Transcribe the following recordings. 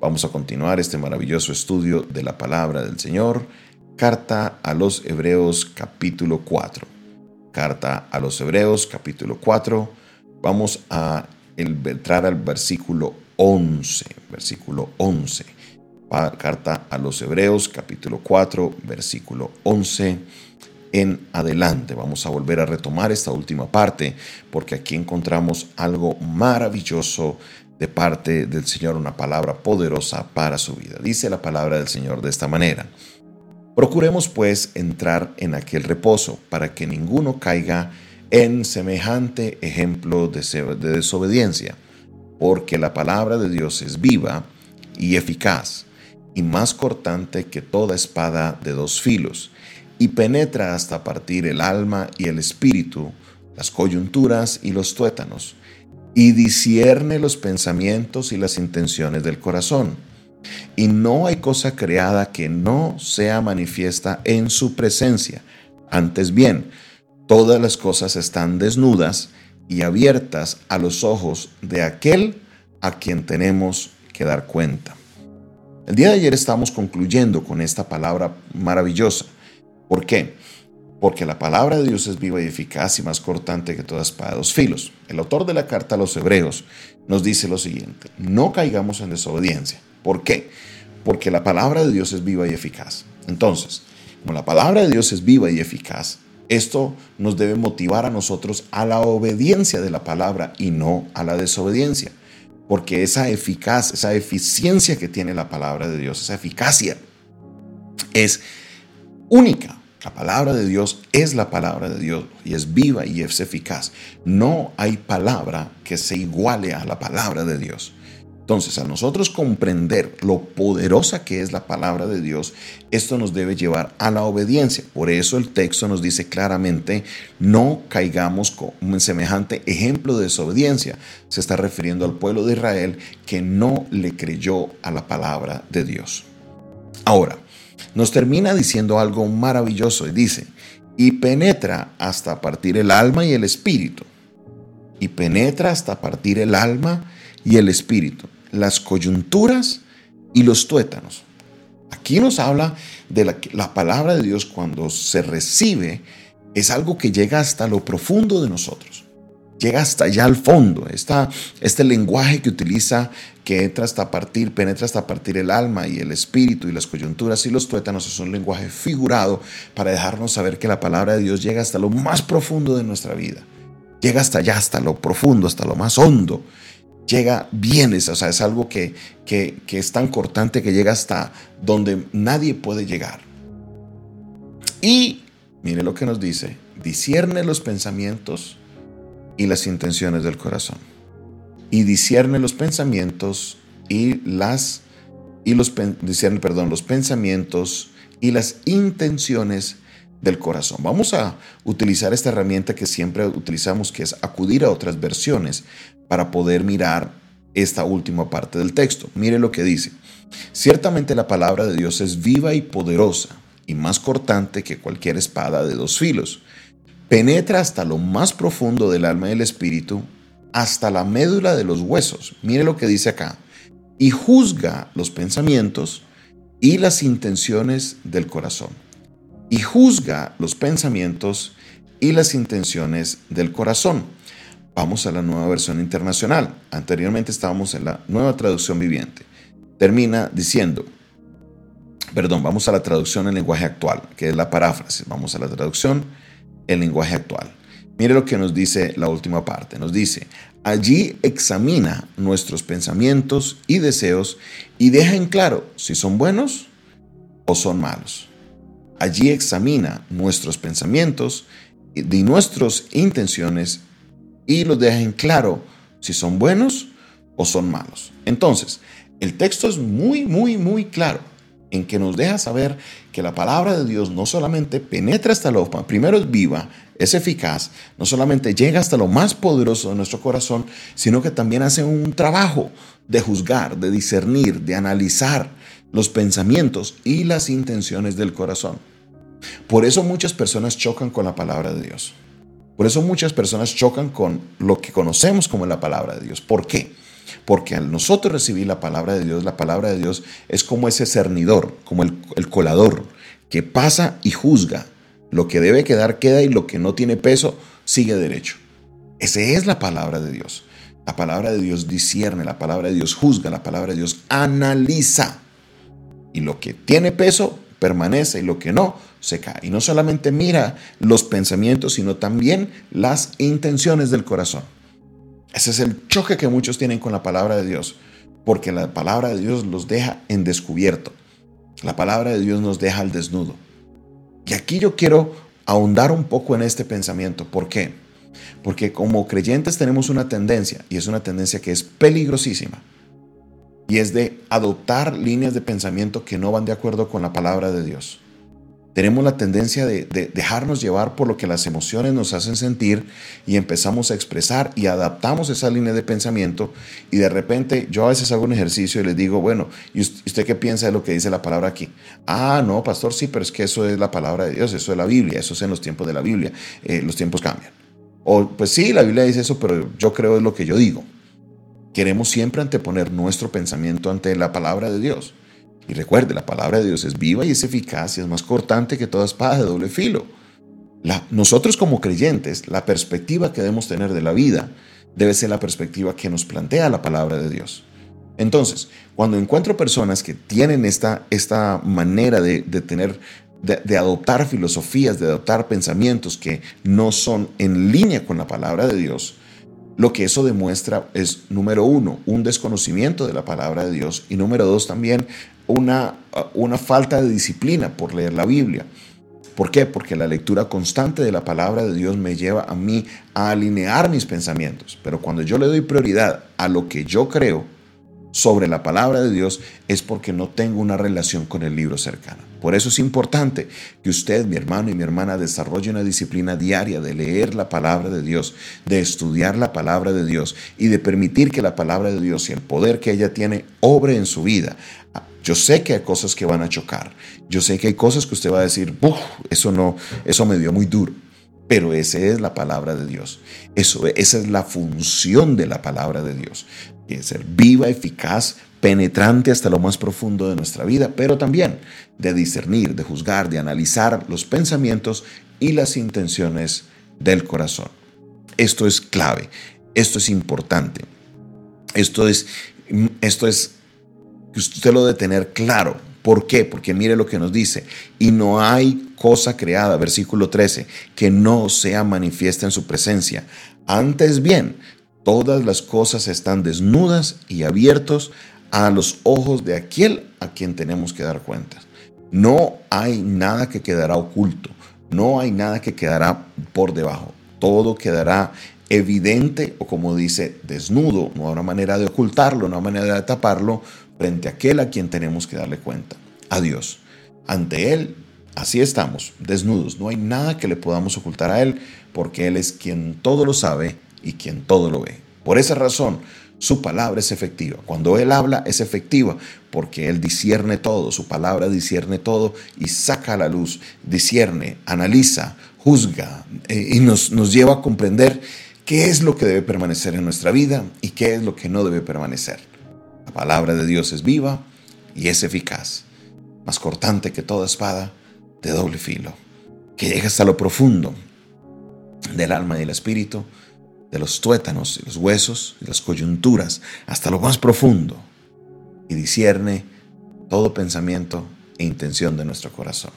Vamos a continuar este maravilloso estudio de la palabra del Señor. Carta a los Hebreos capítulo 4. Carta a los Hebreos capítulo 4. Vamos a entrar al versículo 11. Versículo 11. Carta a los Hebreos capítulo 4 versículo 11 en adelante. Vamos a volver a retomar esta última parte porque aquí encontramos algo maravilloso de parte del Señor, una palabra poderosa para su vida. Dice la palabra del Señor de esta manera. Procuremos pues entrar en aquel reposo para que ninguno caiga en semejante ejemplo de desobediencia, porque la palabra de Dios es viva y eficaz, y más cortante que toda espada de dos filos, y penetra hasta partir el alma y el espíritu, las coyunturas y los tuétanos, y discierne los pensamientos y las intenciones del corazón. Y no hay cosa creada que no sea manifiesta en su presencia. Antes bien, todas las cosas están desnudas y abiertas a los ojos de aquel a quien tenemos que dar cuenta. El día de ayer estamos concluyendo con esta palabra maravillosa. ¿Por qué? Porque la palabra de Dios es viva y eficaz y más cortante que todas espada de dos filos. El autor de la carta a los hebreos nos dice lo siguiente, no caigamos en desobediencia. ¿Por qué? Porque la palabra de Dios es viva y eficaz. Entonces, como la palabra de Dios es viva y eficaz, esto nos debe motivar a nosotros a la obediencia de la palabra y no a la desobediencia. Porque esa eficaz, esa eficiencia que tiene la palabra de Dios, esa eficacia, es única. La palabra de Dios es la palabra de Dios y es viva y es eficaz. No hay palabra que se iguale a la palabra de Dios. Entonces, a nosotros comprender lo poderosa que es la palabra de Dios, esto nos debe llevar a la obediencia. Por eso el texto nos dice claramente, no caigamos con un semejante ejemplo de desobediencia. Se está refiriendo al pueblo de Israel que no le creyó a la palabra de Dios. Ahora, nos termina diciendo algo maravilloso y dice, y penetra hasta partir el alma y el espíritu. Y penetra hasta partir el alma y el espíritu, las coyunturas y los tuétanos. Aquí nos habla de la, la palabra de Dios cuando se recibe, es algo que llega hasta lo profundo de nosotros llega hasta allá al fondo. este lenguaje que utiliza, que entra hasta partir, penetra hasta partir el alma y el espíritu y las coyunturas y los tuétanos, es un lenguaje figurado para dejarnos saber que la palabra de Dios llega hasta lo más profundo de nuestra vida. Llega hasta allá, hasta lo profundo, hasta lo más hondo. Llega bien, o sea, es algo que, que, que es tan cortante que llega hasta donde nadie puede llegar. Y mire lo que nos dice, discierne los pensamientos y las intenciones del corazón. Y discierne los pensamientos y las y los discierne, perdón, los pensamientos y las intenciones del corazón. Vamos a utilizar esta herramienta que siempre utilizamos, que es acudir a otras versiones para poder mirar esta última parte del texto. Mire lo que dice. Ciertamente la palabra de Dios es viva y poderosa y más cortante que cualquier espada de dos filos penetra hasta lo más profundo del alma y del espíritu, hasta la médula de los huesos. Mire lo que dice acá. Y juzga los pensamientos y las intenciones del corazón. Y juzga los pensamientos y las intenciones del corazón. Vamos a la nueva versión internacional. Anteriormente estábamos en la nueva traducción viviente. Termina diciendo, perdón, vamos a la traducción en lenguaje actual, que es la paráfrasis. Vamos a la traducción el lenguaje actual. Mire lo que nos dice la última parte. Nos dice, allí examina nuestros pensamientos y deseos y deja en claro si son buenos o son malos. Allí examina nuestros pensamientos y nuestras intenciones y los deja en claro si son buenos o son malos. Entonces, el texto es muy, muy, muy claro en que nos deja saber que la palabra de Dios no solamente penetra hasta lo primero es viva, es eficaz, no solamente llega hasta lo más poderoso de nuestro corazón, sino que también hace un trabajo de juzgar, de discernir, de analizar los pensamientos y las intenciones del corazón. Por eso muchas personas chocan con la palabra de Dios. Por eso muchas personas chocan con lo que conocemos como la palabra de Dios. ¿Por qué? Porque al nosotros recibir la palabra de Dios, la palabra de Dios es como ese cernidor, como el, colador, que pasa y juzga. Lo que debe quedar queda y lo que no tiene peso sigue derecho. Esa es la palabra de Dios. La palabra de Dios discierne, la palabra de Dios juzga, la palabra de Dios analiza. Y lo que tiene peso permanece y lo que no se cae. Y no solamente mira los pensamientos, sino también las intenciones del corazón. Ese es el choque que muchos tienen con la palabra de Dios, porque la palabra de Dios los deja en descubierto. La palabra de Dios nos deja al desnudo. Y aquí yo quiero ahondar un poco en este pensamiento. ¿Por qué? Porque como creyentes tenemos una tendencia, y es una tendencia que es peligrosísima, y es de adoptar líneas de pensamiento que no van de acuerdo con la palabra de Dios. Tenemos la tendencia de, dejarnos llevar por lo que las emociones nos hacen sentir y empezamos a expresar y adaptamos esa línea de pensamiento y de repente yo a veces hago un ejercicio y les digo, bueno, ¿y usted qué piensa de lo que dice la palabra aquí? Ah, no, pastor, sí, pero es que eso es la palabra de Dios, eso es la Biblia, eso es en los tiempos de la Biblia, eh, los tiempos cambian. O pues sí, la Biblia dice eso, pero yo creo es lo que yo digo. Queremos siempre anteponer nuestro pensamiento ante la palabra de Dios. Y recuerde, la palabra de Dios es viva y es eficaz y es más cortante que toda espada de doble filo. nosotros como creyentes, la perspectiva que debemos tener de la vida debe ser la perspectiva que nos plantea la palabra de Dios. Entonces, cuando encuentro personas que tienen esta, esta manera de, tener, de, adoptar filosofías, de adoptar pensamientos que no son en línea con la palabra de Dios, lo que eso demuestra es, número uno, un desconocimiento de la palabra de Dios y número dos, también una, una falta de disciplina por leer la Biblia. ¿Por qué? Porque la lectura constante de la palabra de Dios me lleva a mí a alinear mis pensamientos. Pero cuando yo le doy prioridad a lo que yo creo, sobre la palabra de Dios es porque no tengo una relación con el libro cercano. Por eso es importante que usted, mi hermano y mi hermana, desarrolle una disciplina diaria de leer la palabra de Dios, de estudiar la palabra de Dios y de permitir que la palabra de Dios y el poder que ella tiene obre en su vida. Yo sé que hay cosas que van a chocar. Yo sé que hay cosas que usted va a decir, eso no, eso me dio muy duro. Pero esa es la palabra de Dios. Eso, esa es la función de la palabra de Dios que ser viva, eficaz, penetrante hasta lo más profundo de nuestra vida, pero también de discernir, de juzgar, de analizar los pensamientos y las intenciones del corazón. Esto es clave, esto es importante, esto es, esto es que usted lo debe tener claro. ¿Por qué? Porque mire lo que nos dice, y no hay cosa creada, versículo 13, que no sea manifiesta en su presencia. Antes bien, Todas las cosas están desnudas y abiertos a los ojos de aquel a quien tenemos que dar cuentas. No hay nada que quedará oculto, no hay nada que quedará por debajo. Todo quedará evidente o como dice, desnudo. No habrá manera de ocultarlo, no habrá manera de taparlo frente a aquel a quien tenemos que darle cuenta. A Dios. Ante Él, así estamos, desnudos. No hay nada que le podamos ocultar a Él porque Él es quien todo lo sabe y quien todo lo ve. Por esa razón, su palabra es efectiva. Cuando Él habla es efectiva porque Él discierne todo, su palabra discierne todo y saca a la luz, discierne, analiza, juzga eh, y nos, nos lleva a comprender qué es lo que debe permanecer en nuestra vida y qué es lo que no debe permanecer. La palabra de Dios es viva y es eficaz, más cortante que toda espada de doble filo, que llega hasta lo profundo del alma y del espíritu de los tuétanos y los huesos y las coyunturas hasta lo más profundo y discierne todo pensamiento e intención de nuestro corazón.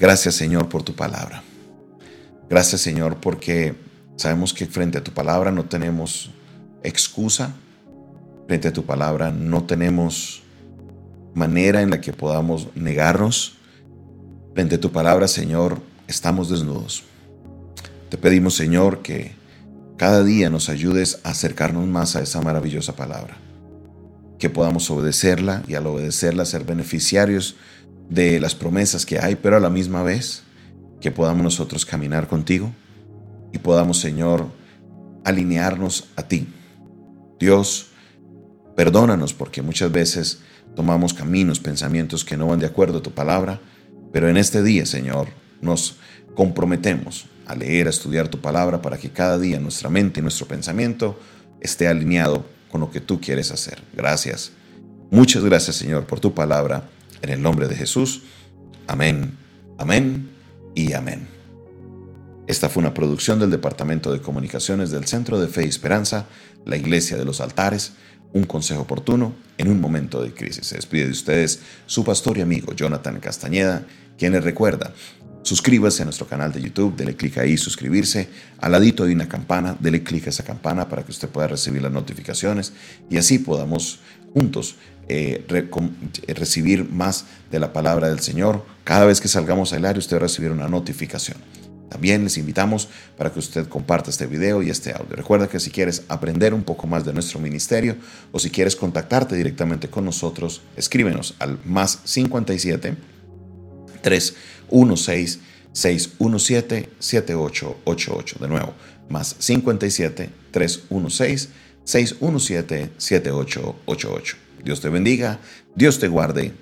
Gracias Señor por tu palabra. Gracias Señor porque sabemos que frente a tu palabra no tenemos excusa, frente a tu palabra no tenemos manera en la que podamos negarnos. Frente a tu palabra Señor estamos desnudos. Te pedimos Señor que cada día nos ayudes a acercarnos más a esa maravillosa palabra. Que podamos obedecerla y al obedecerla ser beneficiarios de las promesas que hay, pero a la misma vez que podamos nosotros caminar contigo y podamos, Señor, alinearnos a ti. Dios, perdónanos porque muchas veces tomamos caminos, pensamientos que no van de acuerdo a tu palabra, pero en este día, Señor, nos comprometemos a leer, a estudiar tu palabra para que cada día nuestra mente y nuestro pensamiento esté alineado con lo que tú quieres hacer. Gracias. Muchas gracias Señor por tu palabra. En el nombre de Jesús. Amén, amén y amén. Esta fue una producción del Departamento de Comunicaciones del Centro de Fe y Esperanza, la Iglesia de los Altares, un consejo oportuno en un momento de crisis. Se despide de ustedes su pastor y amigo Jonathan Castañeda, quien les recuerda Suscríbase a nuestro canal de YouTube, dele clic ahí, suscribirse. Al ladito hay una campana, dele clic a esa campana para que usted pueda recibir las notificaciones y así podamos juntos eh, eh, recibir más de la palabra del Señor. Cada vez que salgamos al aire usted va una notificación. También les invitamos para que usted comparta este video y este audio. Recuerda que si quieres aprender un poco más de nuestro ministerio o si quieres contactarte directamente con nosotros, escríbenos al más 57 316 617 7888. De nuevo, más 57 316 617 7888. Dios te bendiga, Dios te guarde